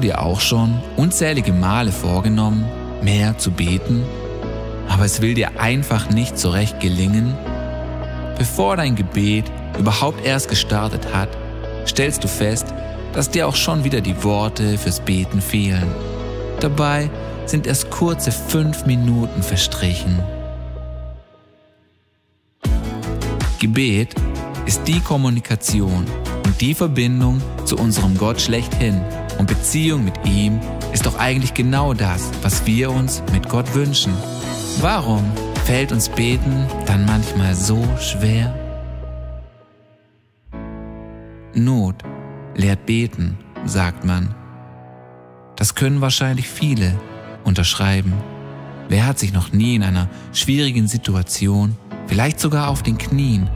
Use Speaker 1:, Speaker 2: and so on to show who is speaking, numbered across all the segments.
Speaker 1: dir auch schon unzählige Male vorgenommen, mehr zu beten, aber es will dir einfach nicht so recht gelingen? Bevor dein Gebet überhaupt erst gestartet hat, stellst du fest, dass dir auch schon wieder die Worte fürs Beten fehlen. Dabei sind erst kurze fünf Minuten verstrichen. Gebet ist die Kommunikation und die Verbindung zu unserem Gott schlechthin. Und Beziehung mit ihm ist doch eigentlich genau das, was wir uns mit Gott wünschen. Warum fällt uns Beten dann manchmal so schwer? Not lehrt beten, sagt man. Das können wahrscheinlich viele unterschreiben. Wer hat sich noch nie in einer schwierigen Situation, vielleicht sogar auf den Knien,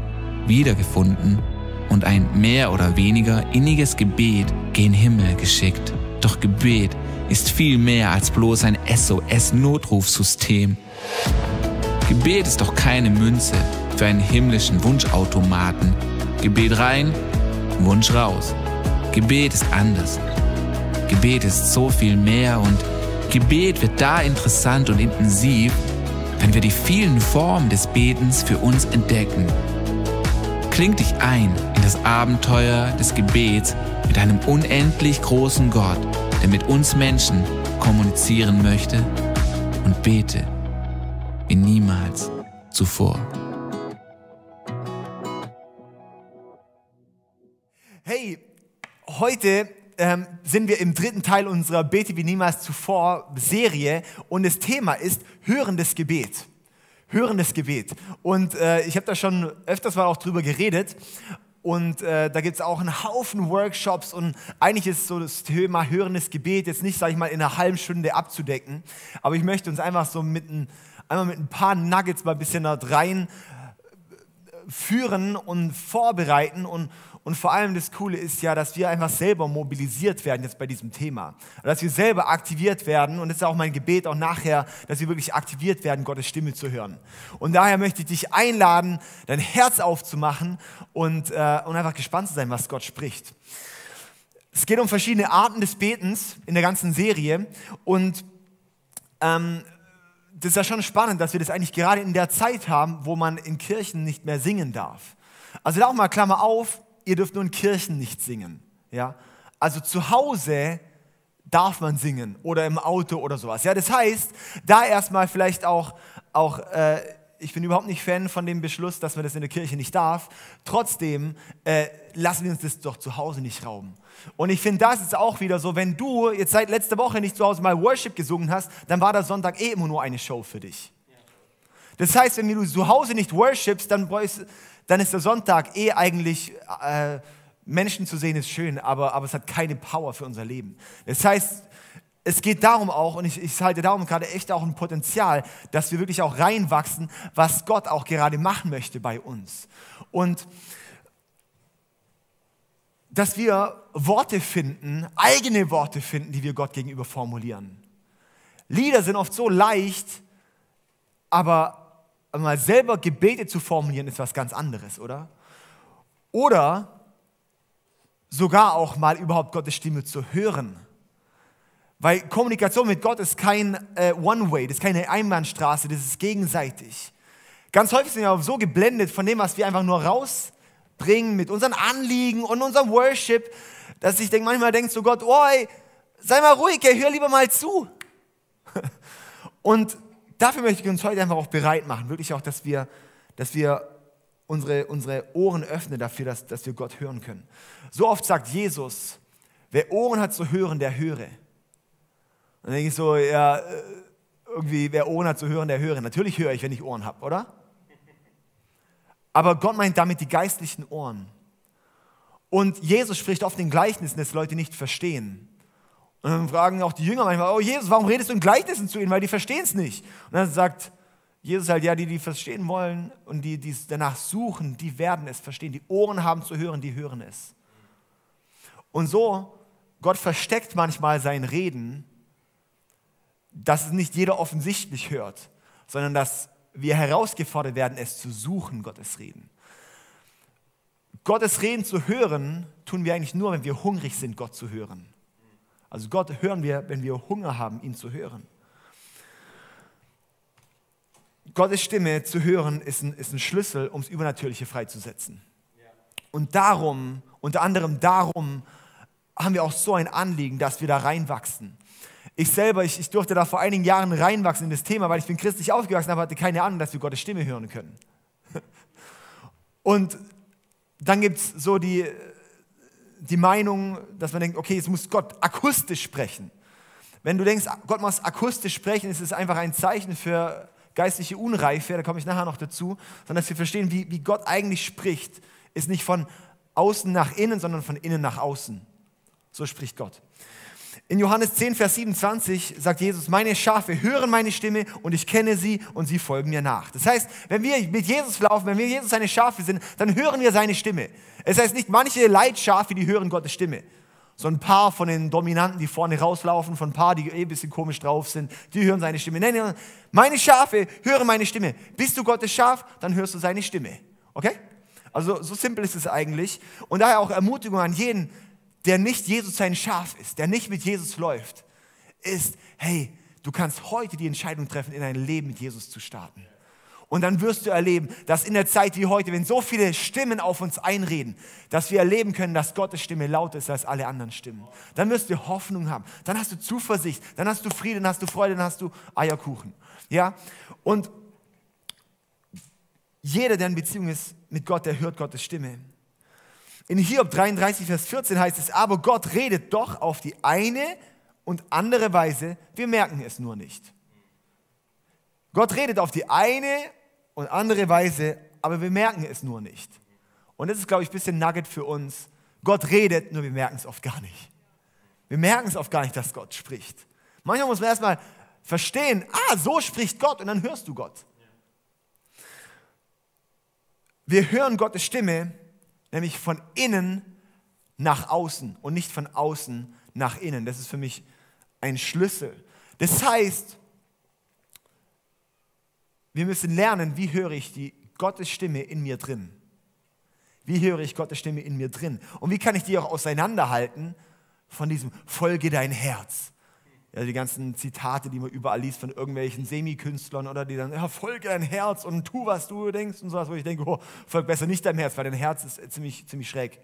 Speaker 1: wiedergefunden und ein mehr oder weniger inniges Gebet gen Himmel geschickt? Doch Gebet ist viel mehr als bloß ein SOS-Notrufsystem. Gebet ist doch keine Münze für einen himmlischen Wunschautomaten. Gebet rein, Wunsch raus. Gebet ist anders. Gebet ist so viel mehr und Gebet wird da interessant und intensiv, wenn wir die vielen Formen des Betens für uns entdecken. Kling dich ein in das Abenteuer des Gebets mit einem unendlich großen Gott, der mit uns Menschen kommunizieren möchte und bete wie niemals zuvor.
Speaker 2: Hey, heute ähm, sind wir im dritten Teil unserer Bete wie niemals zuvor Serie und das Thema ist hörendes Gebet. Hörendes Gebet. Und äh, ich habe da schon öfters mal auch drüber geredet. Und äh, da gibt es auch einen Haufen Workshops und eigentlich ist so das Thema hörendes Gebet jetzt nicht, sage ich mal, in einer halben Stunde abzudecken. Aber ich möchte uns einfach so mit ein, einmal mit ein paar Nuggets mal ein bisschen da rein äh, führen und vorbereiten und, und vor allem das Coole ist ja, dass wir einfach selber mobilisiert werden jetzt bei diesem Thema. Dass wir selber aktiviert werden und das ist auch mein Gebet auch nachher, dass wir wirklich aktiviert werden, Gottes Stimme zu hören. Und daher möchte ich dich einladen, dein Herz aufzumachen und, äh, und einfach gespannt zu sein, was Gott spricht. Es geht um verschiedene Arten des Betens in der ganzen Serie und ähm, das ist ja schon spannend, dass wir das eigentlich gerade in der Zeit haben, wo man in Kirchen nicht mehr singen darf. Also da auch mal Klammer auf, ihr dürft nur in Kirchen nicht singen. Ja? Also zu Hause darf man singen oder im Auto oder sowas. Ja, das heißt, da erstmal vielleicht auch, auch äh, ich bin überhaupt nicht Fan von dem Beschluss, dass man das in der Kirche nicht darf. Trotzdem äh, lassen wir uns das doch zu Hause nicht rauben. Und ich finde, das ist auch wieder so, wenn du jetzt seit letzter Woche nicht zu Hause mal Worship gesungen hast, dann war der Sonntag eh immer nur eine Show für dich. Das heißt, wenn du zu Hause nicht worshipst, dann brauchst, dann ist der Sonntag eh eigentlich, äh, Menschen zu sehen ist schön, aber, aber es hat keine Power für unser Leben. Das heißt, es geht darum auch, und ich, ich halte darum gerade echt auch ein Potenzial, dass wir wirklich auch reinwachsen, was Gott auch gerade machen möchte bei uns. Und dass wir Worte finden, eigene Worte finden, die wir Gott gegenüber formulieren. Lieder sind oft so leicht, aber mal selber Gebete zu formulieren, ist was ganz anderes, oder? Oder sogar auch mal überhaupt Gottes Stimme zu hören. Weil Kommunikation mit Gott ist kein äh, One-Way, das ist keine Einbahnstraße, das ist gegenseitig. Ganz häufig sind wir auch so geblendet von dem, was wir einfach nur rausbringen mit unseren Anliegen und unserem Worship, dass ich denke, manchmal denkst du Gott, oh, ey, sei mal ruhig, ey, hör lieber mal zu. Und dafür möchte ich uns heute einfach auch bereit machen, wirklich auch, dass wir, dass wir unsere, unsere Ohren öffnen dafür, dass, dass wir Gott hören können. So oft sagt Jesus, wer Ohren hat zu hören, der höre. Und dann denke ich so, ja, äh, irgendwie, wer Ohren hat zu hören, der höre. Natürlich höre ich, wenn ich Ohren habe, oder? Aber Gott meint damit die geistlichen Ohren. Und Jesus spricht oft in Gleichnissen, dass Leute nicht verstehen. Und dann fragen auch die Jünger manchmal, oh Jesus, warum redest du in Gleichnissen zu ihnen? Weil die verstehen es nicht. Und dann sagt Jesus halt, ja, die, die verstehen wollen und die, die danach suchen, die werden es verstehen. Die Ohren haben zu hören, die hören es. Und so, Gott versteckt manchmal sein Reden, dass es nicht jeder offensichtlich hört, sondern dass wir herausgefordert werden, es zu suchen, Gottes Reden. Gottes Reden zu hören, tun wir eigentlich nur, wenn wir hungrig sind, Gott zu hören. Also Gott hören wir, wenn wir Hunger haben, ihn zu hören. Gottes Stimme zu hören ist ein, ist ein Schlüssel, um das Übernatürliche freizusetzen. Und darum, unter anderem darum, haben wir auch so ein Anliegen, dass wir da reinwachsen. Ich selber, ich, ich durfte da vor einigen Jahren reinwachsen in das Thema, weil ich bin christlich aufgewachsen, aber hatte keine Ahnung, dass wir Gottes Stimme hören können. Und dann gibt es so die, die Meinung, dass man denkt, okay, jetzt muss Gott akustisch sprechen. Wenn du denkst, Gott muss akustisch sprechen, ist es einfach ein Zeichen für geistliche Unreife, da komme ich nachher noch dazu, sondern dass wir verstehen, wie, wie Gott eigentlich spricht, ist nicht von außen nach innen, sondern von innen nach außen. So spricht Gott. In Johannes 10, Vers 27 sagt Jesus, meine Schafe hören meine Stimme und ich kenne sie und sie folgen mir nach. Das heißt, wenn wir mit Jesus laufen, wenn wir Jesus seine Schafe sind, dann hören wir seine Stimme. Es heißt nicht, manche Leitschafe, die hören Gottes Stimme. So ein paar von den Dominanten, die vorne rauslaufen, von ein paar, die eh ein bisschen komisch drauf sind, die hören seine Stimme. Nein, nein, meine Schafe hören meine Stimme. Bist du Gottes Schaf, dann hörst du seine Stimme. Okay? Also so simpel ist es eigentlich. Und daher auch Ermutigung an jeden, der nicht Jesus sein Schaf ist, der nicht mit Jesus läuft, ist, hey, du kannst heute die Entscheidung treffen, in ein Leben mit Jesus zu starten. Und dann wirst du erleben, dass in der Zeit wie heute, wenn so viele Stimmen auf uns einreden, dass wir erleben können, dass Gottes Stimme lauter ist als alle anderen Stimmen. Dann wirst du Hoffnung haben. Dann hast du Zuversicht. Dann hast du Frieden, dann hast du Freude, dann hast du Eierkuchen. Ja? Und jeder, der in Beziehung ist mit Gott, der hört Gottes Stimme. In Hiob 33, Vers 14 heißt es, aber Gott redet doch auf die eine und andere Weise, wir merken es nur nicht. Gott redet auf die eine und andere Weise, aber wir merken es nur nicht. Und das ist, glaube ich, ein bisschen Nugget für uns. Gott redet, nur wir merken es oft gar nicht. Wir merken es oft gar nicht, dass Gott spricht. Manchmal muss man erstmal verstehen, ah, so spricht Gott und dann hörst du Gott. Wir hören Gottes Stimme, nämlich von innen nach außen und nicht von außen nach innen. Das ist für mich ein Schlüssel. Das heißt, wir müssen lernen, wie höre ich die Gottes Stimme in mir drin? Wie höre ich Gottes Stimme in mir drin? Und wie kann ich die auch auseinanderhalten von diesem Folge dein Herz? Ja, die ganzen Zitate, die man überall liest von irgendwelchen Semikünstlern oder die dann, ja, folge dein Herz und tu, was du denkst und sowas, wo ich denke, oh, folg besser nicht deinem Herz, weil dein Herz ist ziemlich, ziemlich schräg.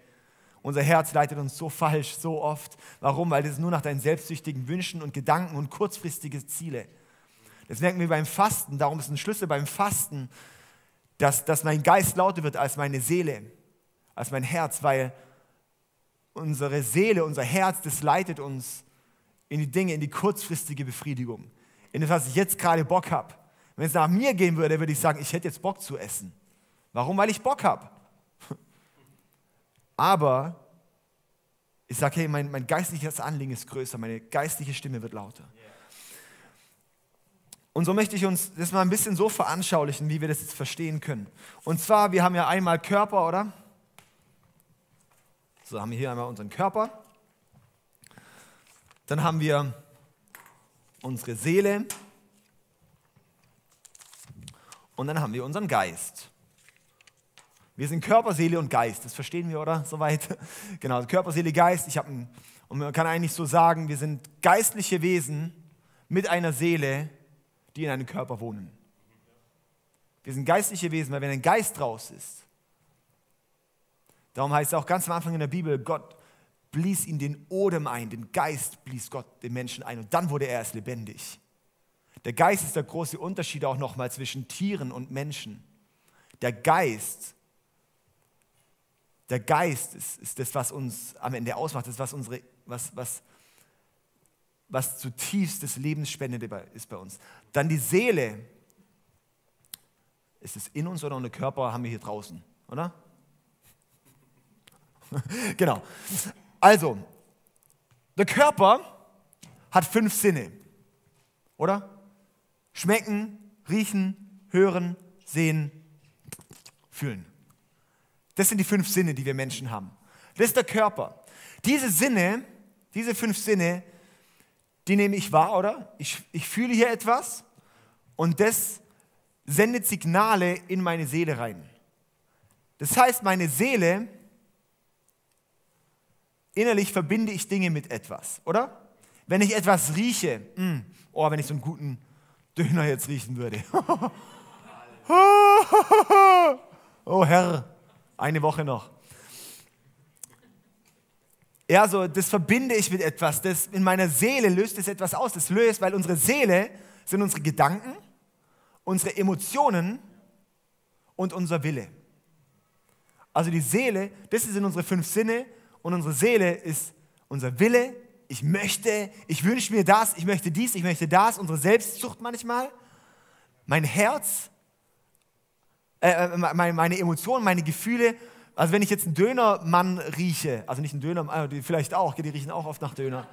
Speaker 2: Unser Herz leitet uns so falsch, so oft. Warum? Weil das nur nach deinen selbstsüchtigen Wünschen und Gedanken und kurzfristige Ziele. Das merken wir beim Fasten. Darum ist ein Schlüssel beim Fasten, dass, dass mein Geist lauter wird als meine Seele, als mein Herz, weil unsere Seele, unser Herz, das leitet uns in die Dinge, in die kurzfristige Befriedigung, in das, was ich jetzt gerade Bock habe. Wenn es nach mir gehen würde, würde ich sagen, ich hätte jetzt Bock zu essen. Warum? Weil ich Bock habe. Aber ich sage, hey, mein, mein geistliches Anliegen ist größer, meine geistliche Stimme wird lauter. Und so möchte ich uns das mal ein bisschen so veranschaulichen, wie wir das jetzt verstehen können. Und zwar, wir haben ja einmal Körper, oder? So haben wir hier einmal unseren Körper. Dann haben wir unsere Seele und dann haben wir unseren Geist. Wir sind Körper, Seele und Geist. Das verstehen wir, oder? Soweit. Genau, Körper, Seele, Geist. Ich ein, und man kann eigentlich so sagen, wir sind geistliche Wesen mit einer Seele, die in einem Körper wohnen. Wir sind geistliche Wesen, weil wenn ein Geist raus ist, darum heißt es auch ganz am Anfang in der Bibel, Gott blies ihn den Odem ein, den Geist blies Gott den Menschen ein und dann wurde er erst lebendig. Der Geist ist der große Unterschied auch nochmal zwischen Tieren und Menschen. Der Geist, der Geist ist, ist das, was uns am Ende ausmacht, das, was, unsere, was, was, was zutiefst das Lebensspendende ist bei uns. Dann die Seele. Ist es in uns oder der Körper haben wir hier draußen, oder? genau. Also, der Körper hat fünf Sinne, oder? Schmecken, riechen, hören, sehen, fühlen. Das sind die fünf Sinne, die wir Menschen haben. Das ist der Körper. Diese Sinne, diese fünf Sinne, die nehme ich wahr, oder? Ich, ich fühle hier etwas und das sendet Signale in meine Seele rein. Das heißt, meine Seele innerlich verbinde ich Dinge mit etwas, oder? Wenn ich etwas rieche, mh, hm, oh, wenn ich so einen guten Döner jetzt riechen würde. oh Herr, eine Woche noch. Ja, so, das verbinde ich mit etwas. Das in meiner Seele löst es etwas aus. Das löst, weil unsere Seele sind unsere Gedanken, unsere Emotionen und unser Wille. Also die Seele, das sind unsere fünf Sinne und unsere Seele ist unser Wille. Ich möchte, ich wünsche mir das, ich möchte dies, ich möchte das. Unsere Selbstzucht manchmal, mein Herz, äh, äh meine Emotionen, meine Gefühle also wenn ich jetzt einen Dönermann rieche, also nicht einen Döner, äh, vielleicht auch, die riechen auch oft nach Döner.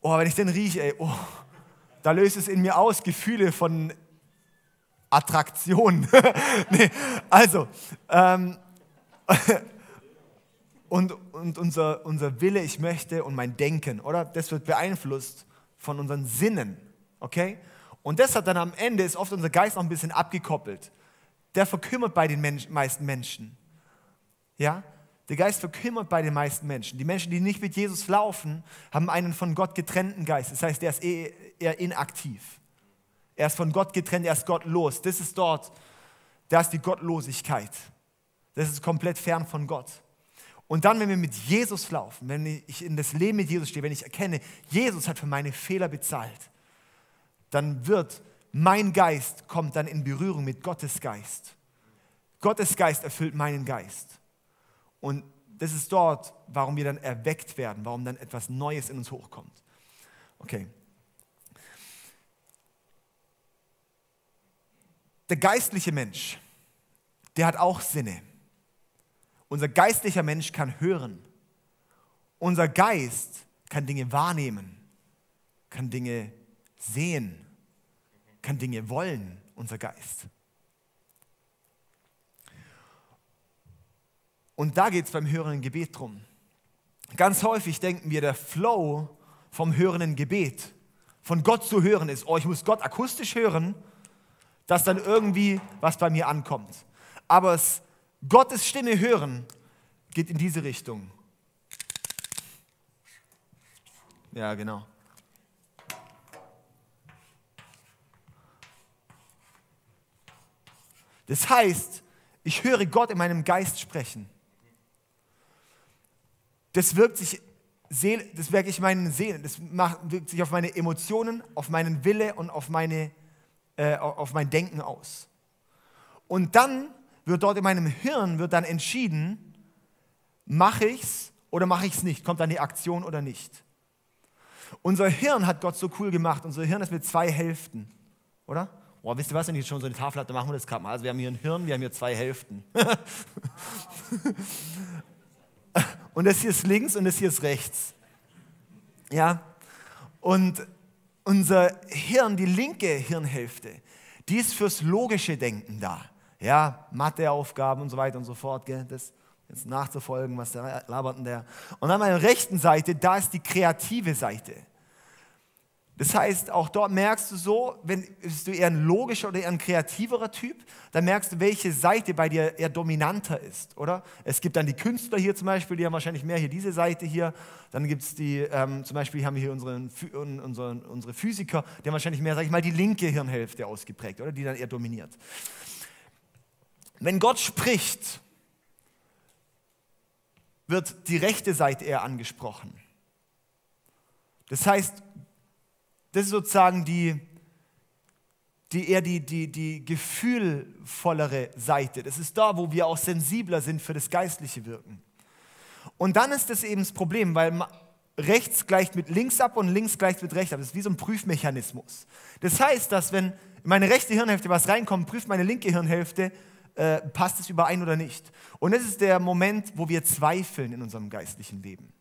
Speaker 2: Oh, wenn ich den rieche, ey, oh, da löst es in mir aus Gefühle von Attraktion. nee, also, ähm, und, und unser, unser Wille, ich möchte und mein Denken, oder? Das wird beeinflusst von unseren Sinnen, okay? Und das hat dann am Ende, ist oft unser Geist noch ein bisschen abgekoppelt der verkümmert bei den Mensch, meisten Menschen. Ja? Der Geist verkümmert bei den meisten Menschen. Die Menschen, die nicht mit Jesus laufen, haben einen von Gott getrennten Geist. Das heißt, er ist eher inaktiv. Er ist von Gott getrennt, er ist gottlos. Das ist dort, da ist die Gottlosigkeit. Das ist komplett fern von Gott. Und dann, wenn wir mit Jesus laufen, wenn ich in das Leben mit Jesus stehe, wenn ich erkenne, Jesus hat für meine Fehler bezahlt, dann wird mein Geist kommt dann in Berührung mit Gottes Geist. Gottes Geist erfüllt meinen Geist. Und das ist dort, warum wir dann erweckt werden, warum dann etwas Neues in uns hochkommt. Okay. Der geistliche Mensch, der hat auch Sinne. Unser geistlicher Mensch kann hören. Unser Geist kann Dinge wahrnehmen, kann Dinge sehen kann Dinge wollen, unser Geist. Und da geht es beim hörenden Gebet drum. Ganz häufig denken wir, der Flow vom hörenden Gebet, von Gott zu hören ist, oh, ich muss Gott akustisch hören, dass dann irgendwie was bei mir ankommt. Aber es, Gottes Stimme hören geht in diese Richtung. Ja, genau. Das heißt, ich höre Gott in meinem Geist sprechen. Das wirkt sich, das wirkt sich meinen Seelen, das wirkt sich auf meine Emotionen, auf meinen Wille und auf, meine, äh, auf mein Denken aus. Und dann wird dort in meinem Hirn wird dann entschieden, mache ich es oder mache ich es nicht, kommt dann die Aktion oder nicht. Unser Hirn hat Gott so cool gemacht, unser Hirn ist mit zwei Hälften, oder? Boah, wisst ihr was, wenn ich schon so eine Tafel dann machen wir das gerade mal. Also wir haben hier ein Hirn, wir haben hier zwei Hälften. und das hier ist links und das hier ist rechts. Ja? Und unser Hirn, die linke Hirnhälfte, die ist fürs logische Denken da. Ja, Matheaufgaben und so weiter und so fort. Gell? Das jetzt nachzufolgen, was der labert denn der. Und an meiner rechten Seite, da ist die kreative Seite. Das heißt, auch dort merkst du so, wenn bist du eher ein logischer oder eher ein kreativerer Typ, dann merkst du, welche Seite bei dir eher dominanter ist, oder? Es gibt dann die Künstler hier zum Beispiel, die haben wahrscheinlich mehr hier diese Seite hier. Dann gibt es die, ähm, zum Beispiel haben wir hier unsere, unsere, unsere Physiker, die haben wahrscheinlich mehr, sag ich mal, die linke Hirnhälfte ausgeprägt, oder? Die dann eher dominiert. Wenn Gott spricht, wird die rechte Seite eher angesprochen. Das heißt, das ist sozusagen die, die eher die, die, die gefühlvollere Seite. Das ist da, wo wir auch sensibler sind für das geistliche Wirken. Und dann ist das eben das Problem, weil rechts gleicht mit links ab und links gleicht mit rechts ab. Das ist wie so ein Prüfmechanismus. Das heißt, dass wenn in meine rechte Hirnhälfte was reinkommt, prüft meine linke Hirnhälfte, äh, passt es überein oder nicht. Und das ist der Moment, wo wir zweifeln in unserem geistlichen Leben.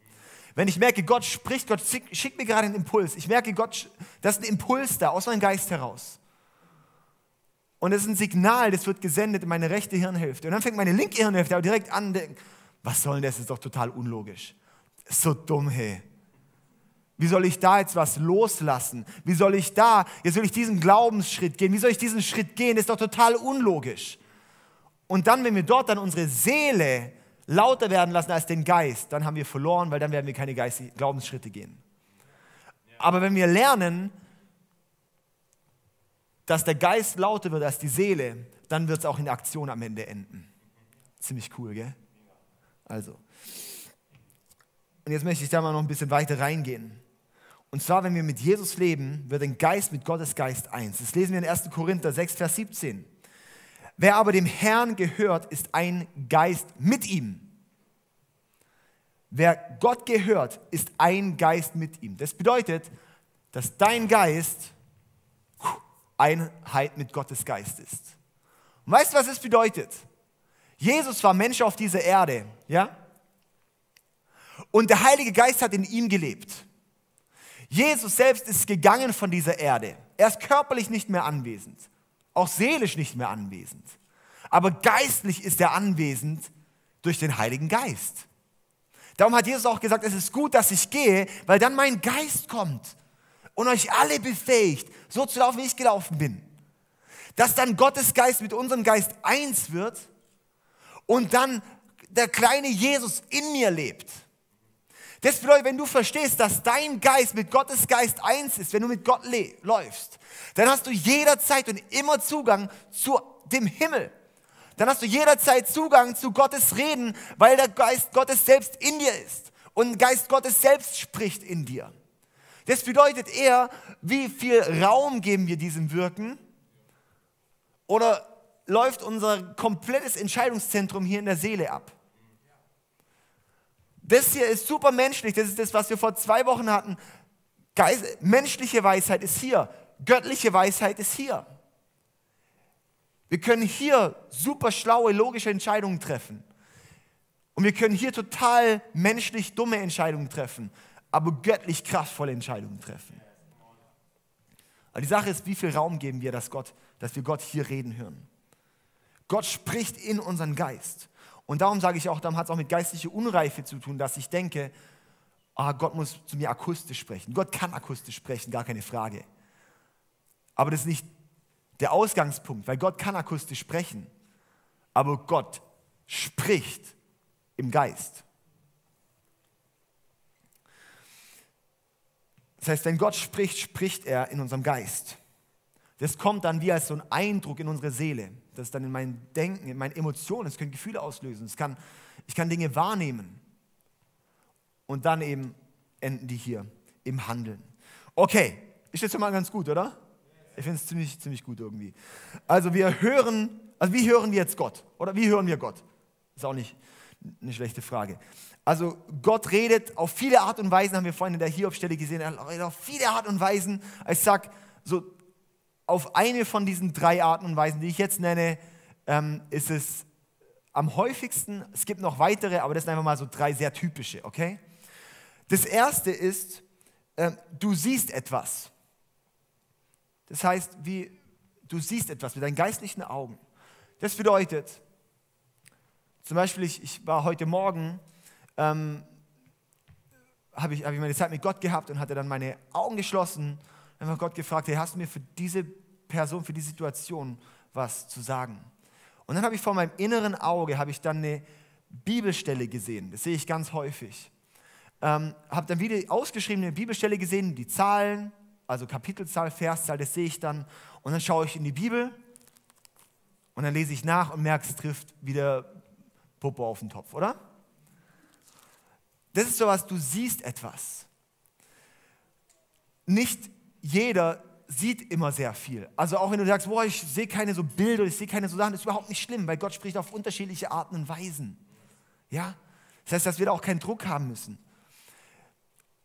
Speaker 2: Wenn ich merke, Gott spricht, Gott schickt mir gerade einen Impuls. Ich merke, Gott, das ist ein Impuls da aus meinem Geist heraus. Und das ist ein Signal, das wird gesendet in meine rechte Hirnhälfte. Und dann fängt meine linke Hirnhälfte aber direkt an, denken, was soll denn das? Das ist doch total unlogisch. So dumm, hey. Wie soll ich da jetzt was loslassen? Wie soll ich da, jetzt soll ich diesen Glaubensschritt gehen? Wie soll ich diesen Schritt gehen? Das ist doch total unlogisch. Und dann, wenn wir dort dann unsere Seele lauter werden lassen als den Geist, dann haben wir verloren, weil dann werden wir keine geistigen Glaubensschritte gehen. Aber wenn wir lernen, dass der Geist lauter wird als die Seele, dann wird es auch in Aktion am Ende enden. Ziemlich cool, gell? Also. Und jetzt möchte ich da mal noch ein bisschen weiter reingehen. Und zwar, wenn wir mit Jesus leben, wird ein Geist mit Gottes Geist eins. Das lesen wir in 1. Korinther 6, Vers 17. Wer aber dem Herrn gehört, ist ein Geist mit ihm. Wer Gott gehört, ist ein Geist mit ihm. Das bedeutet, dass dein Geist Einheit mit Gottes Geist ist. Und weißt du, was es bedeutet? Jesus war Mensch auf dieser Erde, ja? Und der Heilige Geist hat in ihm gelebt. Jesus selbst ist gegangen von dieser Erde. Er ist körperlich nicht mehr anwesend, auch seelisch nicht mehr anwesend. Aber geistlich ist er anwesend durch den Heiligen Geist. Darum hat Jesus auch gesagt, es ist gut, dass ich gehe, weil dann mein Geist kommt und euch alle befähigt, so zu laufen, wie ich gelaufen bin. Dass dann Gottes Geist mit unserem Geist eins wird und dann der kleine Jesus in mir lebt. Das bedeutet, wenn du verstehst, dass dein Geist mit Gottes Geist eins ist, wenn du mit Gott läufst, dann hast du jederzeit und immer Zugang zu dem Himmel. Dann hast du jederzeit Zugang zu Gottes Reden, weil der Geist Gottes selbst in dir ist und Geist Gottes selbst spricht in dir. Das bedeutet eher, wie viel Raum geben wir diesem Wirken? Oder läuft unser komplettes Entscheidungszentrum hier in der Seele ab? Das hier ist super menschlich. Das ist das, was wir vor zwei Wochen hatten. Geist, menschliche Weisheit ist hier. Göttliche Weisheit ist hier. Wir können hier super schlaue, logische Entscheidungen treffen. Und wir können hier total menschlich dumme Entscheidungen treffen aber göttlich kraftvolle Entscheidungen treffen. Aber die Sache ist, wie viel Raum geben wir, dass, Gott, dass wir Gott hier reden hören. Gott spricht in unseren Geist. Und darum sage ich auch, darum hat es auch mit geistlicher Unreife zu tun, dass ich denke, ah, Gott muss zu mir akustisch sprechen. Gott kann akustisch sprechen, gar keine Frage. Aber das ist nicht der Ausgangspunkt, weil Gott kann akustisch sprechen. Aber Gott spricht im Geist. Das heißt, wenn Gott spricht, spricht er in unserem Geist. Das kommt dann wie als so ein Eindruck in unsere Seele. Das ist dann in mein Denken, in meinen Emotionen. Es können Gefühle auslösen. Es kann, ich kann Dinge wahrnehmen. Und dann eben enden die hier im Handeln. Okay, ist jetzt schon mal ganz gut, oder? Ich finde es ziemlich, ziemlich gut irgendwie. Also wir hören, also wie hören wir jetzt Gott? Oder wie hören wir Gott? Ist auch nicht eine schlechte Frage. Also Gott redet auf viele Art und Weisen, haben wir vorhin in der Hiobstelle gesehen, er redet auf viele Art und Weisen. Ich sage so, auf eine von diesen drei Arten und Weisen, die ich jetzt nenne, ähm, ist es am häufigsten. Es gibt noch weitere, aber das sind einfach mal so drei sehr typische, okay? Das erste ist, äh, du siehst etwas. Das heißt, wie, du siehst etwas mit deinen geistlichen Augen. Das bedeutet, zum Beispiel, ich, ich war heute Morgen ähm, habe ich, hab ich meine Zeit mit Gott gehabt und hatte dann meine Augen geschlossen habe Gott gefragt, hey, hast du mir für diese Person, für die Situation was zu sagen? Und dann habe ich vor meinem inneren Auge, habe ich dann eine Bibelstelle gesehen. Das sehe ich ganz häufig. Ähm, habe dann wieder ausgeschriebene Bibelstelle gesehen, die Zahlen, also Kapitelzahl, Verszahl, das sehe ich dann. Und dann schaue ich in die Bibel und dann lese ich nach und merke, es trifft wieder Popo auf den Topf, oder? Das ist sowas, du siehst etwas. Nicht jeder sieht immer sehr viel. Also auch wenn du sagst, boah, ich sehe keine so Bilder, ich sehe keine so Sachen, das ist überhaupt nicht schlimm, weil Gott spricht auf unterschiedliche Arten und Weisen. Ja? Das heißt, dass wir da auch keinen Druck haben müssen.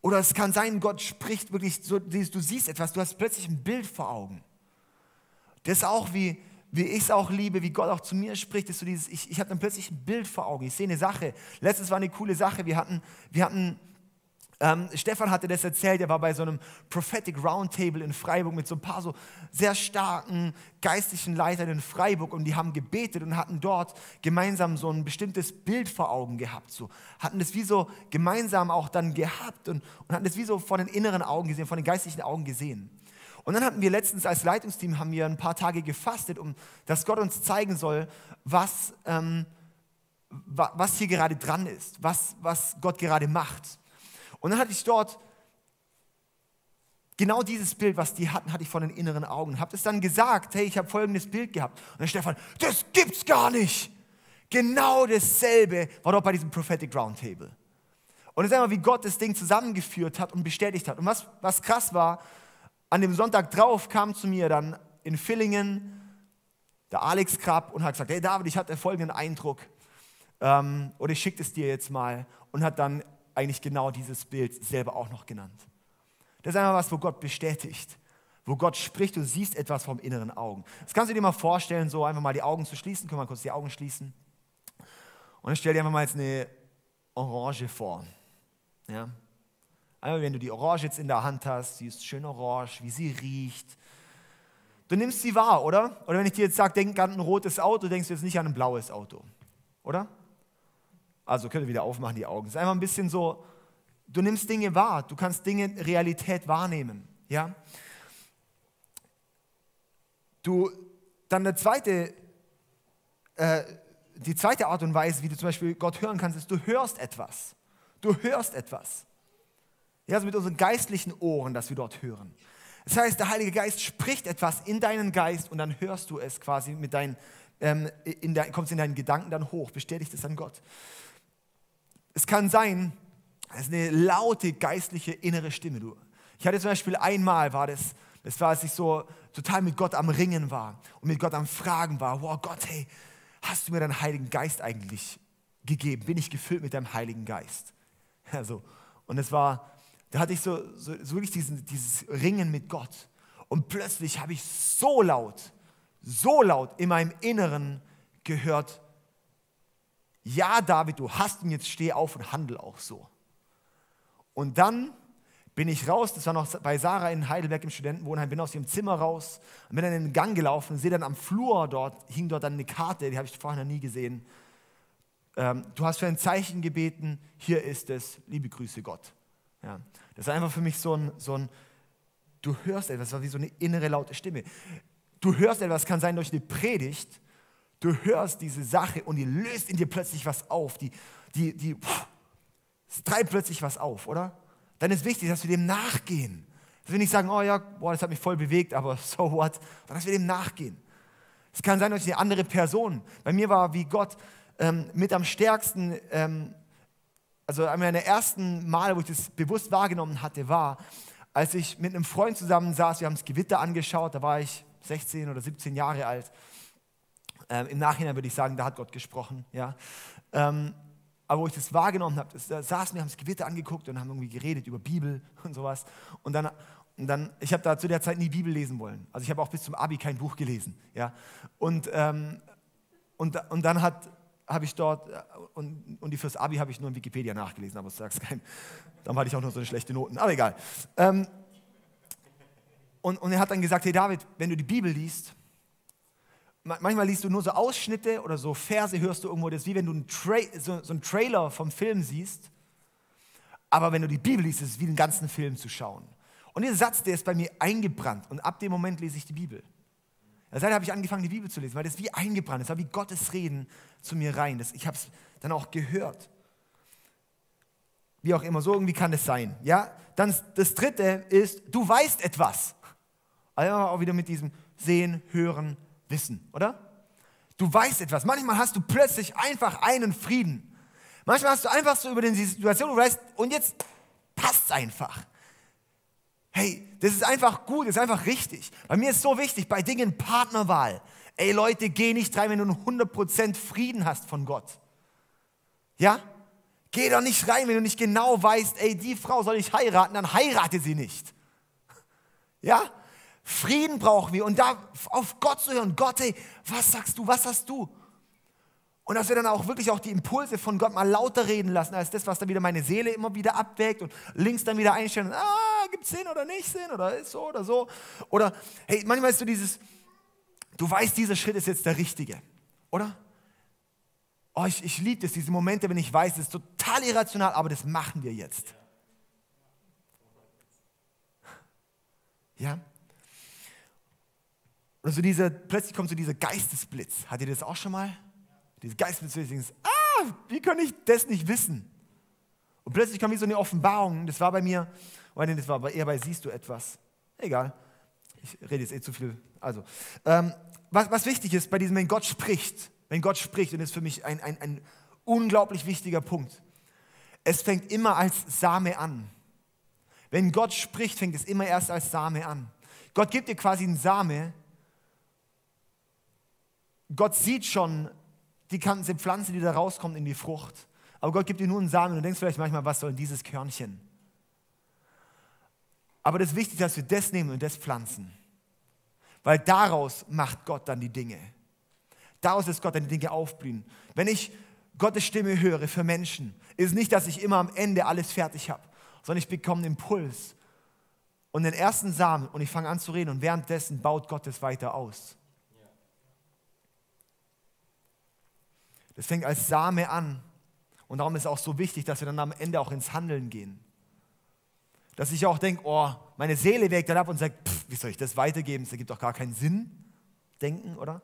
Speaker 2: Oder es kann sein, Gott spricht wirklich so, du siehst etwas, du hast plötzlich ein Bild vor Augen. Das ist auch wie, wie ich es auch liebe, wie Gott auch zu mir spricht, ist so dieses, ich, ich habe dann plötzlich ein Bild vor Augen, ich sehe eine Sache. Letztes war eine coole Sache, wir hatten, wir hatten ähm, Stefan hatte das erzählt, er war bei so einem Prophetic Roundtable in Freiburg mit so ein paar so sehr starken geistlichen Leitern in Freiburg und die haben gebetet und hatten dort gemeinsam so ein bestimmtes Bild vor Augen gehabt. So. Hatten das wie so gemeinsam auch dann gehabt und, und hatten das wie so vor den inneren Augen gesehen, vor den geistlichen Augen gesehen. Und dann hatten wir letztens als Leitungsteam haben wir ein paar Tage gefastet, um dass Gott uns zeigen soll, was, ähm, was hier gerade dran ist, was, was Gott gerade macht. Und dann hatte ich dort genau dieses Bild, was die hatten, hatte ich vor den inneren Augen. Habe es dann gesagt, hey, ich habe folgendes Bild gehabt. Und dann Stefan, das gibt's gar nicht. Genau dasselbe war dort bei diesem Prophetic Roundtable. Und ist einfach, wie Gott das Ding zusammengeführt hat und bestätigt hat. Und was, was krass war, an dem Sonntag drauf kam zu mir dann in Villingen der Alex Krabb und hat gesagt, hey David, ich hatte folgenden Eindruck ähm, oder ich schicke es dir jetzt mal und hat dann eigentlich genau dieses Bild selber auch noch genannt. Das ist einfach was, wo Gott bestätigt, wo Gott spricht, du siehst etwas vom inneren Augen. Das kannst du dir mal vorstellen, so einfach mal die Augen zu schließen. Können wir kurz die Augen schließen? Und dann stell dir einfach mal jetzt eine Orange vor. Ja? Einmal, wenn du die Orange jetzt in der Hand hast, sie ist schön orange, wie sie riecht. Du nimmst sie wahr, oder? Oder wenn ich dir jetzt sage, denk an ein rotes Auto, denkst du jetzt nicht an ein blaues Auto, oder? Also könnt ihr wieder aufmachen, die Augen. Es ist einfach ein bisschen so, du nimmst Dinge wahr, du kannst Dinge, Realität wahrnehmen. Ja? Du, dann der zweite, äh, die zweite Art und Weise, wie du zum Beispiel Gott hören kannst, ist, du hörst etwas. Du hörst etwas. Ja, also mit unseren geistlichen Ohren, dass wir dort hören. Das heißt, der Heilige Geist spricht etwas in deinen Geist und dann hörst du es quasi mit deinen, ähm, in dein, kommst in deinen Gedanken dann hoch, bestätigt es an Gott. Es kann sein, es ist eine laute geistliche innere Stimme. Du. Ich hatte zum Beispiel einmal, war das, das war, als ich so total mit Gott am Ringen war und mit Gott am Fragen war, wow Gott, hey, hast du mir deinen Heiligen Geist eigentlich gegeben? Bin ich gefüllt mit deinem Heiligen Geist? Also, und es war, da hatte ich so, so, so wirklich diesen, dieses Ringen mit Gott. Und plötzlich habe ich so laut, so laut in meinem Inneren gehört, ja David, du hast ihn, jetzt steh auf und handel auch so. Und dann bin ich raus, das war noch bei Sarah in Heidelberg im Studentenwohnheim, bin aus ihrem Zimmer raus bin dann in den Gang gelaufen sehe dann am Flur dort, hing dort dann eine Karte, die habe ich vorher noch nie gesehen. Ähm, du hast für ein Zeichen gebeten, hier ist es, liebe Grüße Gott. Ja, das ist einfach für mich so ein, so ein, du hörst etwas, das war wie so eine innere laute Stimme. Du hörst etwas, kann sein durch eine Predigt, du hörst diese Sache und die löst in dir plötzlich was auf, die, die, die, es treibt plötzlich was auf, oder? Dann ist wichtig, dass wir dem nachgehen. Dass wir nicht sagen, oh ja, boah, das hat mich voll bewegt, aber so what, sondern dass wir dem nachgehen. Es kann sein, durch eine andere Person. Bei mir war wie Gott ähm, mit am stärksten ähm, also einer der ersten Male, wo ich das bewusst wahrgenommen hatte, war, als ich mit einem Freund zusammen saß, wir haben das Gewitter angeschaut, da war ich 16 oder 17 Jahre alt. Ähm, Im Nachhinein würde ich sagen, da hat Gott gesprochen. Ja. Ähm, aber wo ich das wahrgenommen habe, da saßen wir, haben das Gewitter angeguckt und haben irgendwie geredet über Bibel und sowas. Und dann, und dann ich habe da zu der Zeit nie Bibel lesen wollen. Also ich habe auch bis zum Abi kein Buch gelesen. Ja. Und, ähm, und, und dann hat habe ich dort, äh, und, und die fürs Abi habe ich nur in Wikipedia nachgelesen, aber sag's keinem. Dann hatte ich auch nur so eine schlechte Noten, aber egal. Ähm, und, und er hat dann gesagt, hey David, wenn du die Bibel liest, manchmal liest du nur so Ausschnitte oder so Verse hörst du irgendwo, das ist wie wenn du einen so, so einen Trailer vom Film siehst, aber wenn du die Bibel liest, ist es wie den ganzen Film zu schauen. Und dieser Satz, der ist bei mir eingebrannt und ab dem Moment lese ich die Bibel. Seitdem habe ich angefangen, die Bibel zu lesen, weil das wie eingebrannt ist, war wie Gottes Reden zu mir rein. Das, ich habe es dann auch gehört. Wie auch immer, so irgendwie kann es sein. Ja? Dann das dritte ist, du weißt etwas. Also auch wieder mit diesem Sehen, Hören, Wissen, oder? Du weißt etwas. Manchmal hast du plötzlich einfach einen Frieden. Manchmal hast du einfach so über die Situation, du weißt, und jetzt passt es einfach. Hey, das ist einfach gut, das ist einfach richtig. Bei mir ist so wichtig, bei Dingen Partnerwahl. Ey Leute, geh nicht rein, wenn du 100% Frieden hast von Gott. Ja? Geh doch nicht rein, wenn du nicht genau weißt, ey, die Frau soll ich heiraten, dann heirate sie nicht. Ja? Frieden brauchen wir und da auf Gott zu hören. Gott, ey, was sagst du, was hast du? Und dass wir dann auch wirklich auch die Impulse von Gott mal lauter reden lassen, als das, was dann wieder meine Seele immer wieder abwägt und links dann wieder einstellen, ah, gibt es Sinn oder nicht Sinn oder ist so oder so. Oder, hey, manchmal ist so dieses, du weißt, dieser Schritt ist jetzt der richtige, oder? Oh, ich, ich liebe es, diese Momente, wenn ich weiß, es ist total irrational, aber das machen wir jetzt. Ja? Oder so dieser, plötzlich kommt so dieser Geistesblitz. Hat ihr das auch schon mal? Diese Geistesblitz, ah, wie kann ich das nicht wissen? Und plötzlich kam wie so eine Offenbarung. Das war bei mir, oh, das war eher bei Siehst du etwas. Egal. Ich rede jetzt eh zu viel. Also, ähm, was, was wichtig ist bei diesem, wenn Gott spricht, wenn Gott spricht, und das ist für mich ein, ein, ein unglaublich wichtiger Punkt. Es fängt immer als Same an. Wenn Gott spricht, fängt es immer erst als Same an. Gott gibt dir quasi einen Same. Gott sieht schon die ganze Pflanze, die da rauskommt in die Frucht. Aber Gott gibt dir nur einen Samen und du denkst vielleicht manchmal, was soll dieses Körnchen? Aber das ist wichtig, dass wir das nehmen und das pflanzen. Weil daraus macht Gott dann die Dinge. Daraus lässt Gott dann die Dinge aufblühen. Wenn ich Gottes Stimme höre für Menschen, ist nicht, dass ich immer am Ende alles fertig habe, sondern ich bekomme einen Impuls und den ersten Samen und ich fange an zu reden und währenddessen baut Gott es weiter aus. Das fängt als Same an und darum ist es auch so wichtig, dass wir dann am Ende auch ins Handeln gehen. Dass ich auch denke, oh, meine Seele wägt dann ab und sagt, pff, wie soll ich das weitergeben? Das ergibt doch gar keinen Sinn, denken, oder?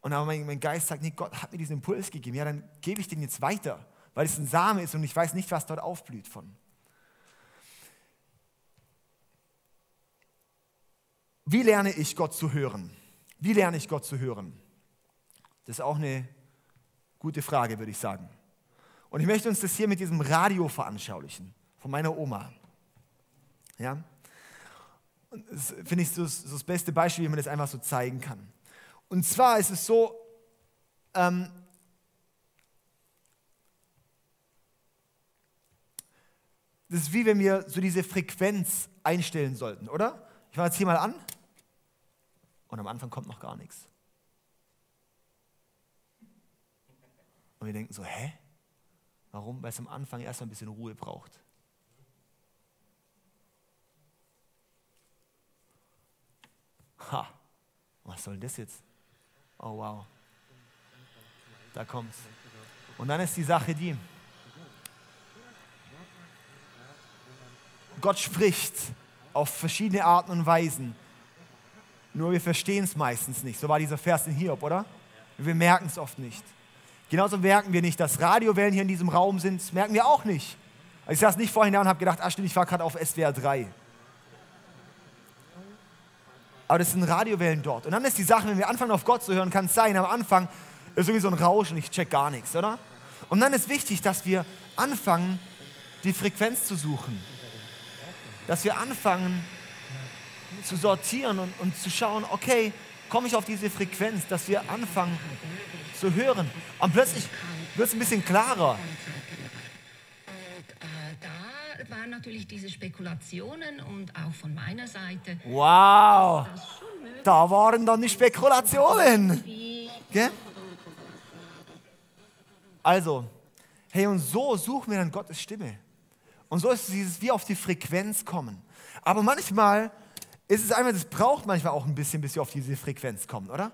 Speaker 2: Und aber mein, mein, Geist sagt, nee, Gott hat mir diesen Impuls gegeben. Ja, dann gebe ich den jetzt weiter, weil es ein Same ist und ich weiß nicht, was dort aufblüht von. Wie lerne ich Gott zu hören? Wie lerne ich Gott zu hören? Das ist auch eine gute Frage, würde ich sagen. Und ich möchte uns das hier mit diesem Radio veranschaulichen, von meiner Oma. Ja? das finde ich so, so das beste Beispiel, wie man das einfach so zeigen kann. Und zwar ist es so, ähm, das ist wie wenn wir so diese Frequenz einstellen sollten, oder? Ich mache jetzt hier mal an und am Anfang kommt noch gar nichts. Und wir denken so, hä? Warum? Weil es am Anfang erst ein bisschen Ruhe braucht. Ha, was soll das jetzt? Oh wow. Da kommt's. Und dann ist die Sache die, Gott spricht auf verschiedene Arten und Weisen. Nur wir verstehen es meistens nicht. So war dieser Vers in Hiob, oder? Wir merken es oft nicht. Genauso merken wir nicht, dass Radiowellen hier in diesem Raum sind. Das merken wir auch nicht. Also ich saß nicht vorhin da und habe gedacht, ach stimmt, ich war gerade auf SWR 3 aber das sind Radiowellen dort. Und dann ist die Sache, wenn wir anfangen auf Gott zu hören, kann es sein, am Anfang ist irgendwie so ein Rauschen, ich check gar nichts, oder? Und dann ist wichtig, dass wir anfangen, die Frequenz zu suchen. Dass wir anfangen zu sortieren und, und zu schauen, okay, komme ich auf diese Frequenz, dass wir anfangen zu hören. Und plötzlich wird es ein bisschen klarer
Speaker 3: waren natürlich diese Spekulationen und auch von meiner Seite.
Speaker 2: Wow! Da waren dann die Spekulationen. Gell? Also, hey, und so suchen wir dann Gottes Stimme. Und so ist es dieses wie auf die Frequenz kommen. Aber manchmal ist es einfach, das braucht manchmal auch ein bisschen, bis wir auf diese Frequenz kommen, oder?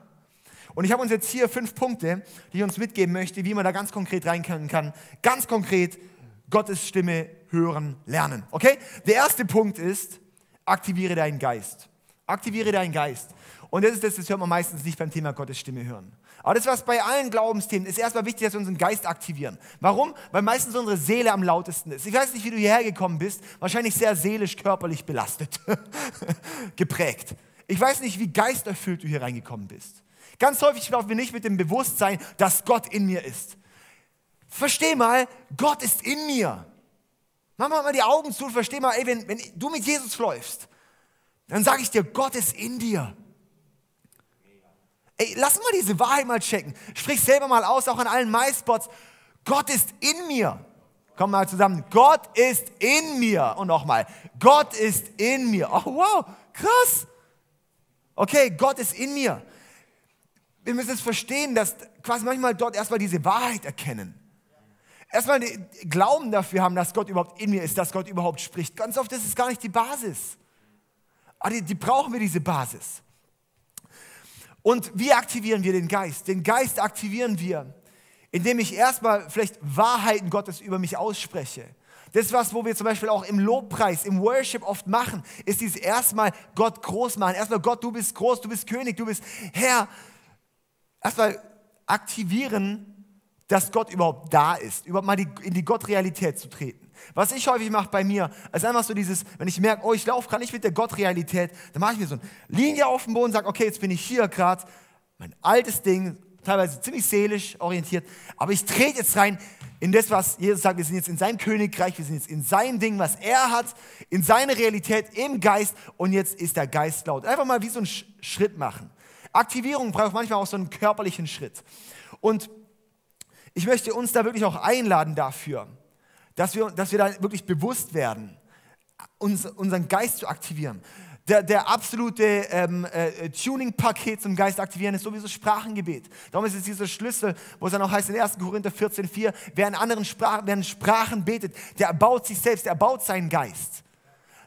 Speaker 2: Und ich habe uns jetzt hier fünf Punkte, die ich uns mitgeben möchte, wie man da ganz konkret reinkommen kann. Ganz konkret Gottes Stimme hören lernen. Okay? Der erste Punkt ist, aktiviere deinen Geist. Aktiviere deinen Geist. Und das ist das, das hört man meistens nicht beim Thema Gottes Stimme hören. Aber das, was bei allen Glaubensthemen ist, erstmal wichtig, dass wir unseren Geist aktivieren. Warum? Weil meistens unsere Seele am lautesten ist. Ich weiß nicht, wie du hierher gekommen bist. Wahrscheinlich sehr seelisch, körperlich belastet. Geprägt. Ich weiß nicht, wie geisterfüllt du hier reingekommen bist. Ganz häufig laufen wir nicht mit dem Bewusstsein, dass Gott in mir ist. Versteh mal, Gott ist in mir. Mach mal die Augen zu und versteh mal, ey, wenn, wenn du mit Jesus läufst, dann sage ich dir, Gott ist in dir. Ey, lass mal diese Wahrheit mal checken. Sprich selber mal aus, auch an allen MySpots. Gott ist in mir. Komm mal zusammen. Gott ist in mir. Und nochmal. Gott ist in mir. Oh, wow. Krass. Okay, Gott ist in mir. Wir müssen es verstehen, dass quasi manchmal dort erstmal diese Wahrheit erkennen erstmal Glauben dafür haben, dass Gott überhaupt in mir ist, dass Gott überhaupt spricht. Ganz oft ist es gar nicht die Basis. Aber die, die brauchen wir, diese Basis. Und wie aktivieren wir den Geist? Den Geist aktivieren wir, indem ich erstmal vielleicht Wahrheiten Gottes über mich ausspreche. Das was, wo wir zum Beispiel auch im Lobpreis, im Worship oft machen, ist dieses erstmal Gott groß machen. Erstmal Gott, du bist groß, du bist König, du bist Herr. Erstmal aktivieren dass Gott überhaupt da ist, überhaupt mal die, in die Gottrealität zu treten. Was ich häufig mache bei mir, ist einfach so dieses, wenn ich merke, oh, ich laufe gerade nicht mit der Gottrealität, dann mache ich mir so eine Linie auf dem Boden und sage, okay, jetzt bin ich hier gerade, mein altes Ding, teilweise ziemlich seelisch orientiert, aber ich trete jetzt rein in das, was Jesus sagt, wir sind jetzt in sein Königreich, wir sind jetzt in sein Ding, was er hat, in seine Realität im Geist und jetzt ist der Geist laut. Einfach mal wie so einen Schritt machen. Aktivierung braucht manchmal auch so einen körperlichen Schritt. Und ich möchte uns da wirklich auch einladen dafür, dass wir, dass wir da wirklich bewusst werden, uns, unseren Geist zu aktivieren. Der, der absolute ähm, äh, Tuning-Paket zum Geist aktivieren ist sowieso Sprachengebet. Darum ist es dieser Schlüssel, wo es dann auch heißt in 1. Korinther 14,4, wer in anderen Sprachen, wer in Sprachen betet, der erbaut sich selbst, der erbaut seinen Geist.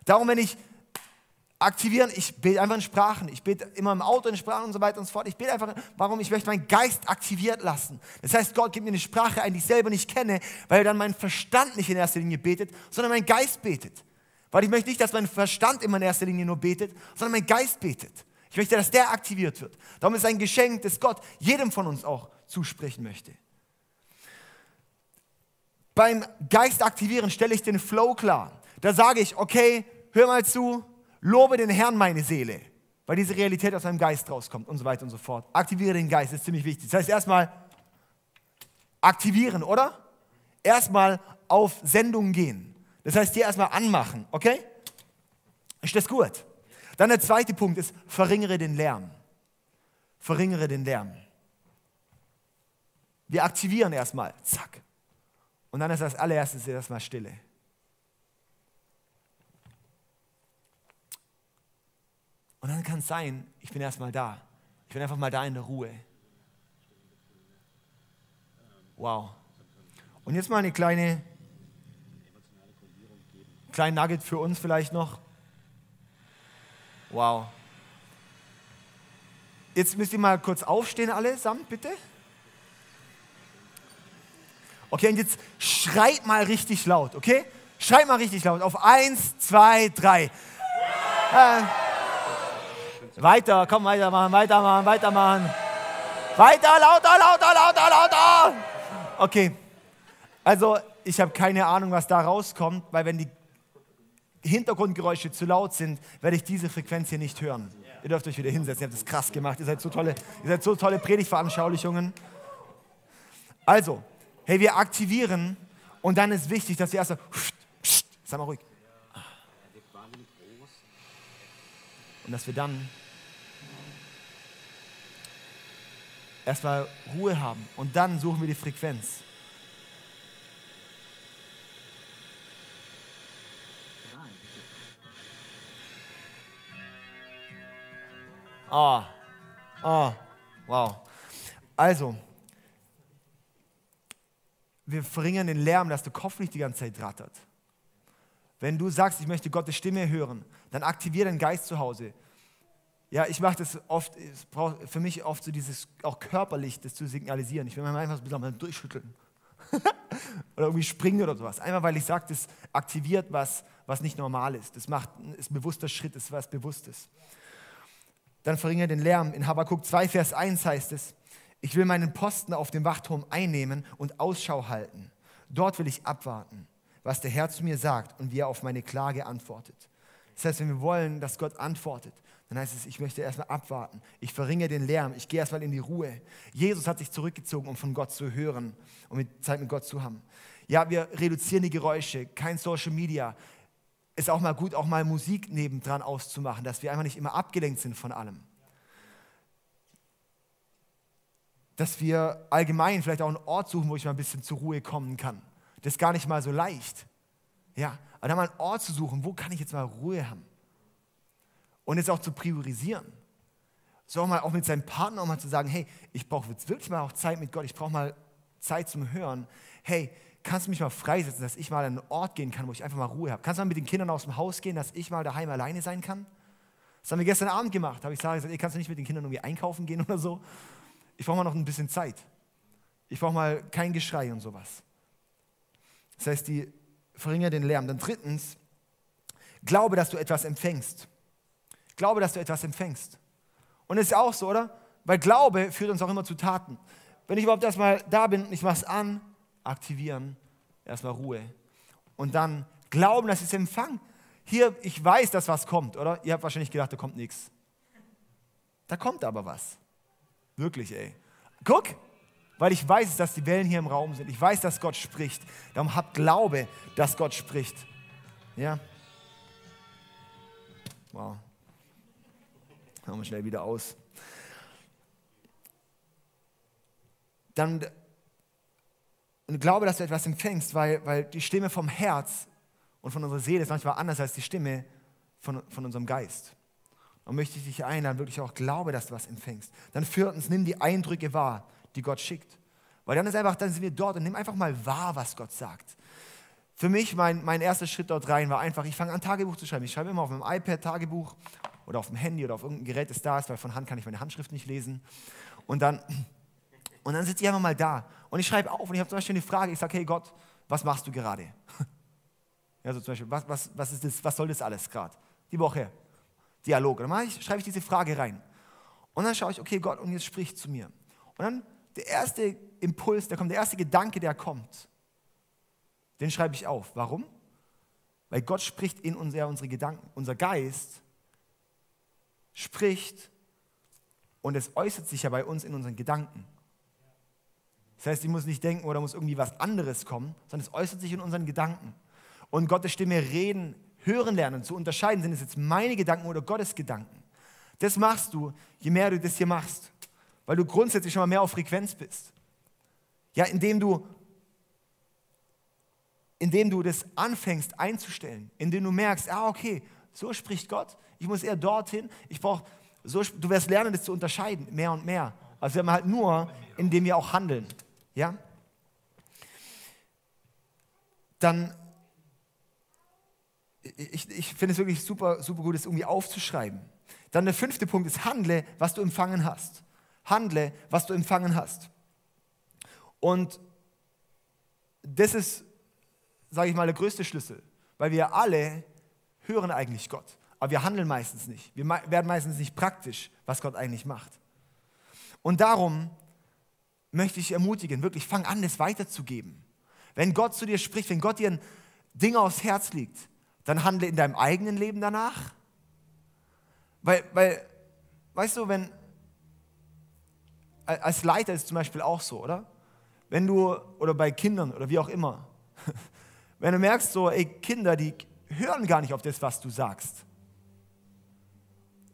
Speaker 2: Darum, wenn ich aktivieren. Ich bete einfach in Sprachen. Ich bete immer im Auto in Sprachen und so weiter und so fort. Ich bete einfach, warum? Ich möchte meinen Geist aktiviert lassen. Das heißt, Gott gibt mir eine Sprache ein, die ich selber nicht kenne, weil dann mein Verstand nicht in erster Linie betet, sondern mein Geist betet. Weil ich möchte nicht, dass mein Verstand immer in erster Linie nur betet, sondern mein Geist betet. Ich möchte, dass der aktiviert wird. Darum ist es ein Geschenk, das Gott jedem von uns auch zusprechen möchte. Beim Geist aktivieren stelle ich den Flow klar. Da sage ich, okay, hör mal zu, Lobe den Herrn, meine Seele, weil diese Realität aus deinem Geist rauskommt und so weiter und so fort. Aktiviere den Geist, das ist ziemlich wichtig. Das heißt erstmal aktivieren, oder? Erstmal auf Sendung gehen. Das heißt hier erstmal anmachen, okay? Ist das gut? Dann der zweite Punkt ist, verringere den Lärm. Verringere den Lärm. Wir aktivieren erstmal, zack. Und dann ist das allererstes erstmal Stille. Und dann kann es sein, ich bin erstmal da. Ich bin einfach mal da in der Ruhe. Wow. Und jetzt mal eine kleine, kleine Nugget für uns vielleicht noch. Wow. Jetzt müsst ihr mal kurz aufstehen, allesamt, bitte. Okay, und jetzt schreit mal richtig laut, okay? Schreit mal richtig laut. Auf eins, zwei, drei. Äh, weiter, komm, weitermachen, weitermachen, weitermachen. Weiter, lauter, lauter, lauter, lauter. Okay, also ich habe keine Ahnung, was da rauskommt, weil wenn die Hintergrundgeräusche zu laut sind, werde ich diese Frequenz hier nicht hören. Ihr dürft euch wieder hinsetzen, ihr habt das krass gemacht, ihr seid so tolle, ihr seid so tolle Predigtveranschaulichungen. Also, hey, wir aktivieren und dann ist wichtig, dass wir erst so, sag mal ruhig. Und dass wir dann erstmal Ruhe haben und dann suchen wir die Frequenz. Ah, ah, wow. Also, wir verringern den Lärm, dass der Kopf nicht die ganze Zeit rattert. Wenn du sagst, ich möchte Gottes Stimme hören, dann aktiviere deinen Geist zu Hause. Ja, ich mache das oft, es braucht für mich oft so dieses auch körperlich, das zu signalisieren. Ich will mal einfach so durchschütteln. oder irgendwie springen oder sowas. Einmal, weil ich sage, das aktiviert was, was nicht normal ist. Das macht, ist ein bewusster Schritt, ist was Bewusstes. Dann verringere den Lärm. In Habakkuk 2, Vers 1 heißt es, ich will meinen Posten auf dem Wachturm einnehmen und Ausschau halten. Dort will ich abwarten, was der Herr zu mir sagt und wie er auf meine Klage antwortet. Das heißt, wenn wir wollen, dass Gott antwortet, dann heißt es, ich möchte erstmal abwarten. Ich verringere den Lärm. Ich gehe erstmal in die Ruhe. Jesus hat sich zurückgezogen, um von Gott zu hören und um Zeit mit Gott zu haben. Ja, wir reduzieren die Geräusche, kein Social Media. Ist auch mal gut, auch mal Musik nebendran auszumachen, dass wir einfach nicht immer abgelenkt sind von allem. Dass wir allgemein vielleicht auch einen Ort suchen, wo ich mal ein bisschen zur Ruhe kommen kann. Das ist gar nicht mal so leicht. Ja, aber dann mal einen Ort zu suchen, wo kann ich jetzt mal Ruhe haben? Und es auch zu priorisieren. So auch mal auch mit seinem Partner auch mal zu sagen, hey, ich brauche jetzt wirklich mal auch Zeit mit Gott, ich brauche mal Zeit zum Hören. Hey, kannst du mich mal freisetzen, dass ich mal an einen Ort gehen kann, wo ich einfach mal Ruhe habe? Kannst du mal mit den Kindern aus dem Haus gehen, dass ich mal daheim alleine sein kann? Das haben wir gestern Abend gemacht. Habe ich gesagt, ey, kannst du nicht mit den Kindern irgendwie einkaufen gehen oder so? Ich brauche mal noch ein bisschen Zeit. Ich brauche mal kein Geschrei und sowas. Das heißt, die verringern den Lärm. Dann drittens, glaube, dass du etwas empfängst. Glaube, dass du etwas empfängst. Und es ist auch so, oder? Weil Glaube führt uns auch immer zu Taten. wenn ich überhaupt erstmal da bin, ich mache es an, aktivieren, erstmal Ruhe. Und dann glauben, dass ich es empfange. Hier, ich weiß, dass was kommt, oder? Ihr habt wahrscheinlich gedacht, da kommt nichts. Da kommt aber was. Wirklich, ey. Guck, weil ich weiß, dass die Wellen hier im Raum sind. Ich weiß, dass Gott spricht. Darum habt Glaube, dass Gott spricht. Ja? Wow. Hören wir schnell wieder aus. Dann und glaube, dass du etwas empfängst, weil, weil die Stimme vom Herz und von unserer Seele ist manchmal anders als die Stimme von, von unserem Geist. Und möchte ich dich einladen, wirklich auch glaube, dass du was empfängst. Dann viertens, nimm die Eindrücke wahr, die Gott schickt. Weil dann ist einfach, dann sind wir dort und nimm einfach mal wahr, was Gott sagt. Für mich, mein, mein erster Schritt dort rein war einfach, ich fange an, Tagebuch zu schreiben. Ich schreibe immer auf meinem iPad Tagebuch oder auf dem Handy oder auf irgendeinem Gerät, das da ist, weil von Hand kann ich meine Handschrift nicht lesen. Und dann, und dann sitze ich einfach mal da und ich schreibe auf und ich habe zum Beispiel eine Frage. Ich sage, hey Gott, was machst du gerade? Ja, so zum Beispiel, was, was, was, ist das, was soll das alles gerade? Die Woche, Dialog. Und dann schreibe ich diese Frage rein. Und dann schaue ich, okay Gott, und jetzt spricht zu mir. Und dann der erste Impuls, der kommt, der erste Gedanke, der kommt, den schreibe ich auf. Warum? Weil Gott spricht in unser, unsere Gedanken. Unser Geist spricht und es äußert sich ja bei uns in unseren Gedanken. Das heißt, ich muss nicht denken oder muss irgendwie was anderes kommen, sondern es äußert sich in unseren Gedanken. Und Gottes Stimme reden, hören lernen, zu unterscheiden, sind es jetzt meine Gedanken oder Gottes Gedanken. Das machst du, je mehr du das hier machst, weil du grundsätzlich schon mal mehr auf Frequenz bist. Ja, indem du, indem du das anfängst einzustellen, indem du merkst, ah, okay, so spricht Gott, ich muss eher dorthin, ich brauche, so, du wirst lernen, das zu unterscheiden, mehr und mehr. Also wir haben halt nur, indem wir auch handeln. Ja? Dann, ich, ich finde es wirklich super, super gut, das irgendwie aufzuschreiben. Dann der fünfte Punkt ist, handle, was du empfangen hast. Handle, was du empfangen hast. Und das ist, sage ich mal, der größte Schlüssel, weil wir alle hören eigentlich Gott, aber wir handeln meistens nicht. Wir werden meistens nicht praktisch, was Gott eigentlich macht. Und darum möchte ich ermutigen, wirklich fang an, das weiterzugeben. Wenn Gott zu dir spricht, wenn Gott dir ein Ding aufs Herz liegt, dann handle in deinem eigenen Leben danach. Weil, weil weißt du, wenn, als Leiter ist es zum Beispiel auch so, oder? Wenn du, oder bei Kindern oder wie auch immer, wenn du merkst, so, ey, Kinder, die hören gar nicht auf das, was du sagst.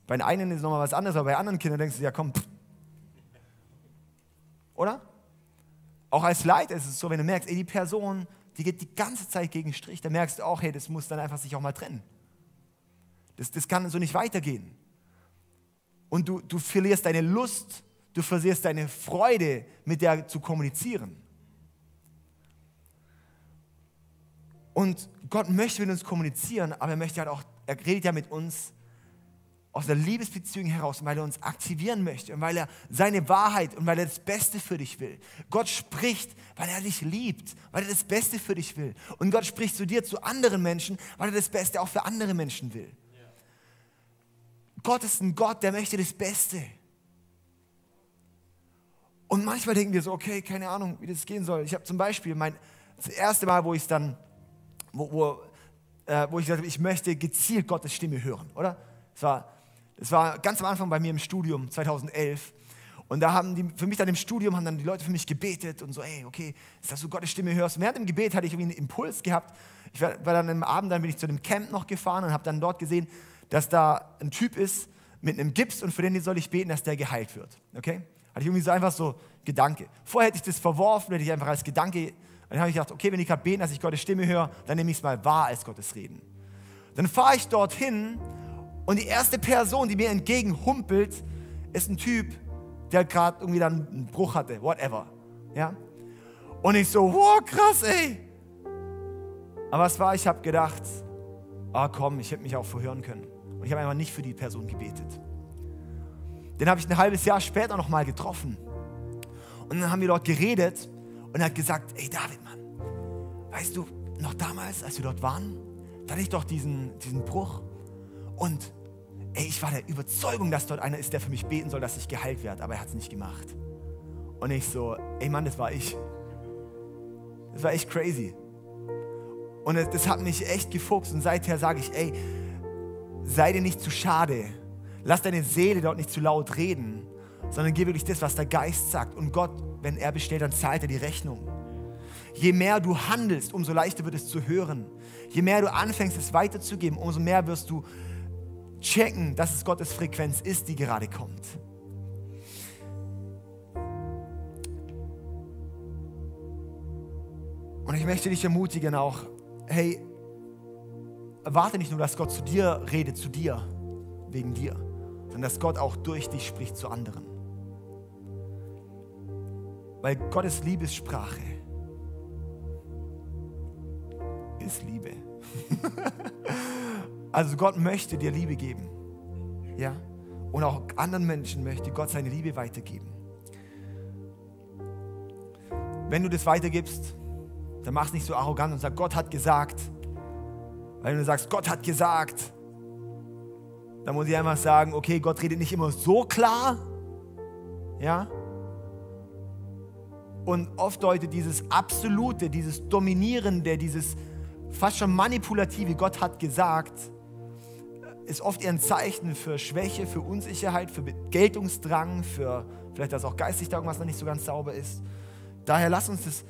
Speaker 2: Bei den einen ist es nochmal was anderes, aber bei anderen Kindern denkst du, ja komm, pff, oder? Auch als Leiter ist es so, wenn du merkst, ey, die Person, die geht die ganze Zeit gegen Strich, dann merkst du auch, hey, das muss dann einfach sich auch mal trennen. Das, das kann so nicht weitergehen. Und du, du verlierst deine Lust, du verlierst deine Freude, mit der zu kommunizieren. Und Gott möchte mit uns kommunizieren, aber er möchte halt auch, er redet ja mit uns aus der Liebesbeziehung heraus, weil er uns aktivieren möchte und weil er seine Wahrheit und weil er das Beste für dich will. Gott spricht, weil er dich liebt, weil er das Beste für dich will. Und Gott spricht zu dir, zu anderen Menschen, weil er das Beste auch für andere Menschen will. Ja. Gott ist ein Gott, der möchte das Beste. Und manchmal denken wir so, okay, keine Ahnung, wie das gehen soll. Ich habe zum Beispiel mein, das erste Mal, wo ich dann, wo, wo, äh, wo ich gesagt habe, ich möchte gezielt Gottes Stimme hören, oder? Es war das war ganz am Anfang bei mir im Studium, 2011. Und da haben die, für mich dann im Studium, haben dann die Leute für mich gebetet und so, ey, okay, dass du Gottes Stimme hörst. Während dem Gebet hatte ich irgendwie einen Impuls gehabt. Ich war, war dann am Abend, dann bin ich zu dem Camp noch gefahren und habe dann dort gesehen, dass da ein Typ ist mit einem Gips und für den soll ich beten, dass der geheilt wird. Okay? Hatte ich irgendwie so einfach so Gedanke. Vorher hätte ich das verworfen, hätte ich einfach als Gedanke, dann habe ich gedacht, okay, wenn ich gerade beten, dass ich Gottes Stimme höre, dann nehme ich es mal wahr als Gottes Reden. Dann fahre ich dorthin und die erste Person, die mir entgegenhumpelt, ist ein Typ, der gerade irgendwie dann einen Bruch hatte, whatever. Ja? Und ich so, wow, krass, ey. Aber was war, ich habe gedacht, ah komm, ich hätte mich auch verhören können. Und ich habe einfach nicht für die Person gebetet. Den habe ich ein halbes Jahr später nochmal getroffen. Und dann haben wir dort geredet und hat gesagt, ey David, Mann, weißt du, noch damals, als wir dort waren, da hatte ich doch diesen, diesen Bruch. Und ey, ich war der Überzeugung, dass dort einer ist, der für mich beten soll, dass ich geheilt werde, aber er hat es nicht gemacht. Und ich so, ey Mann, das war ich. Das war echt crazy. Und das, das hat mich echt gefuchst. Und seither sage ich, ey, sei dir nicht zu schade. Lass deine Seele dort nicht zu laut reden, sondern gib wirklich das, was der Geist sagt. Und Gott, wenn er bestellt, dann zahlt er die Rechnung. Je mehr du handelst, umso leichter wird es zu hören. Je mehr du anfängst, es weiterzugeben, umso mehr wirst du checken, dass es Gottes Frequenz ist, die gerade kommt. Und ich möchte dich ermutigen auch, hey, erwarte nicht nur, dass Gott zu dir redet, zu dir, wegen dir, sondern dass Gott auch durch dich spricht zu anderen. Weil Gottes Liebessprache ist Liebe. also Gott möchte dir Liebe geben. Ja? Und auch anderen Menschen möchte Gott seine Liebe weitergeben. Wenn du das weitergibst, dann mach es nicht so arrogant und sag, Gott hat gesagt. Weil wenn du sagst, Gott hat gesagt, dann muss ich einfach sagen, okay, Gott redet nicht immer so klar. Ja? Und oft deutet dieses Absolute, dieses Dominierende, dieses fast schon Manipulative, Gott hat gesagt, ist oft eher ein Zeichen für Schwäche, für Unsicherheit, für Geltungsdrang, für vielleicht, dass auch geistig da irgendwas noch nicht so ganz sauber ist. Daher lass uns das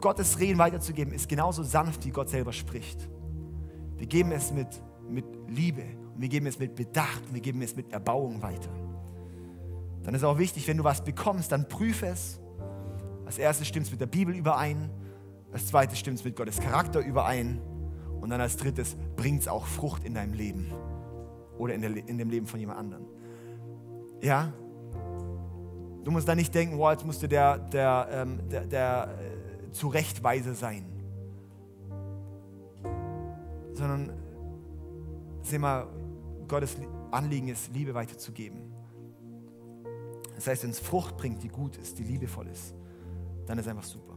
Speaker 2: Gottes Reden weiterzugeben, ist genauso sanft, wie Gott selber spricht. Wir geben es mit, mit Liebe und wir geben es mit Bedacht und wir geben es mit Erbauung weiter. Dann ist auch wichtig, wenn du was bekommst, dann prüfe es. Als erstes stimmt es mit der Bibel überein, als zweites stimmt es mit Gottes Charakter überein und dann als drittes bringt es auch Frucht in deinem Leben oder in, der, in dem Leben von jemand anderem. Ja? Du musst da nicht denken, wow, jetzt musste der, der, ähm, der, der Zurechtweise sein. Sondern, seh mal, Gottes Anliegen ist, Liebe weiterzugeben. Das heißt, wenn es Frucht bringt, die gut ist, die liebevoll ist, dann ist einfach super.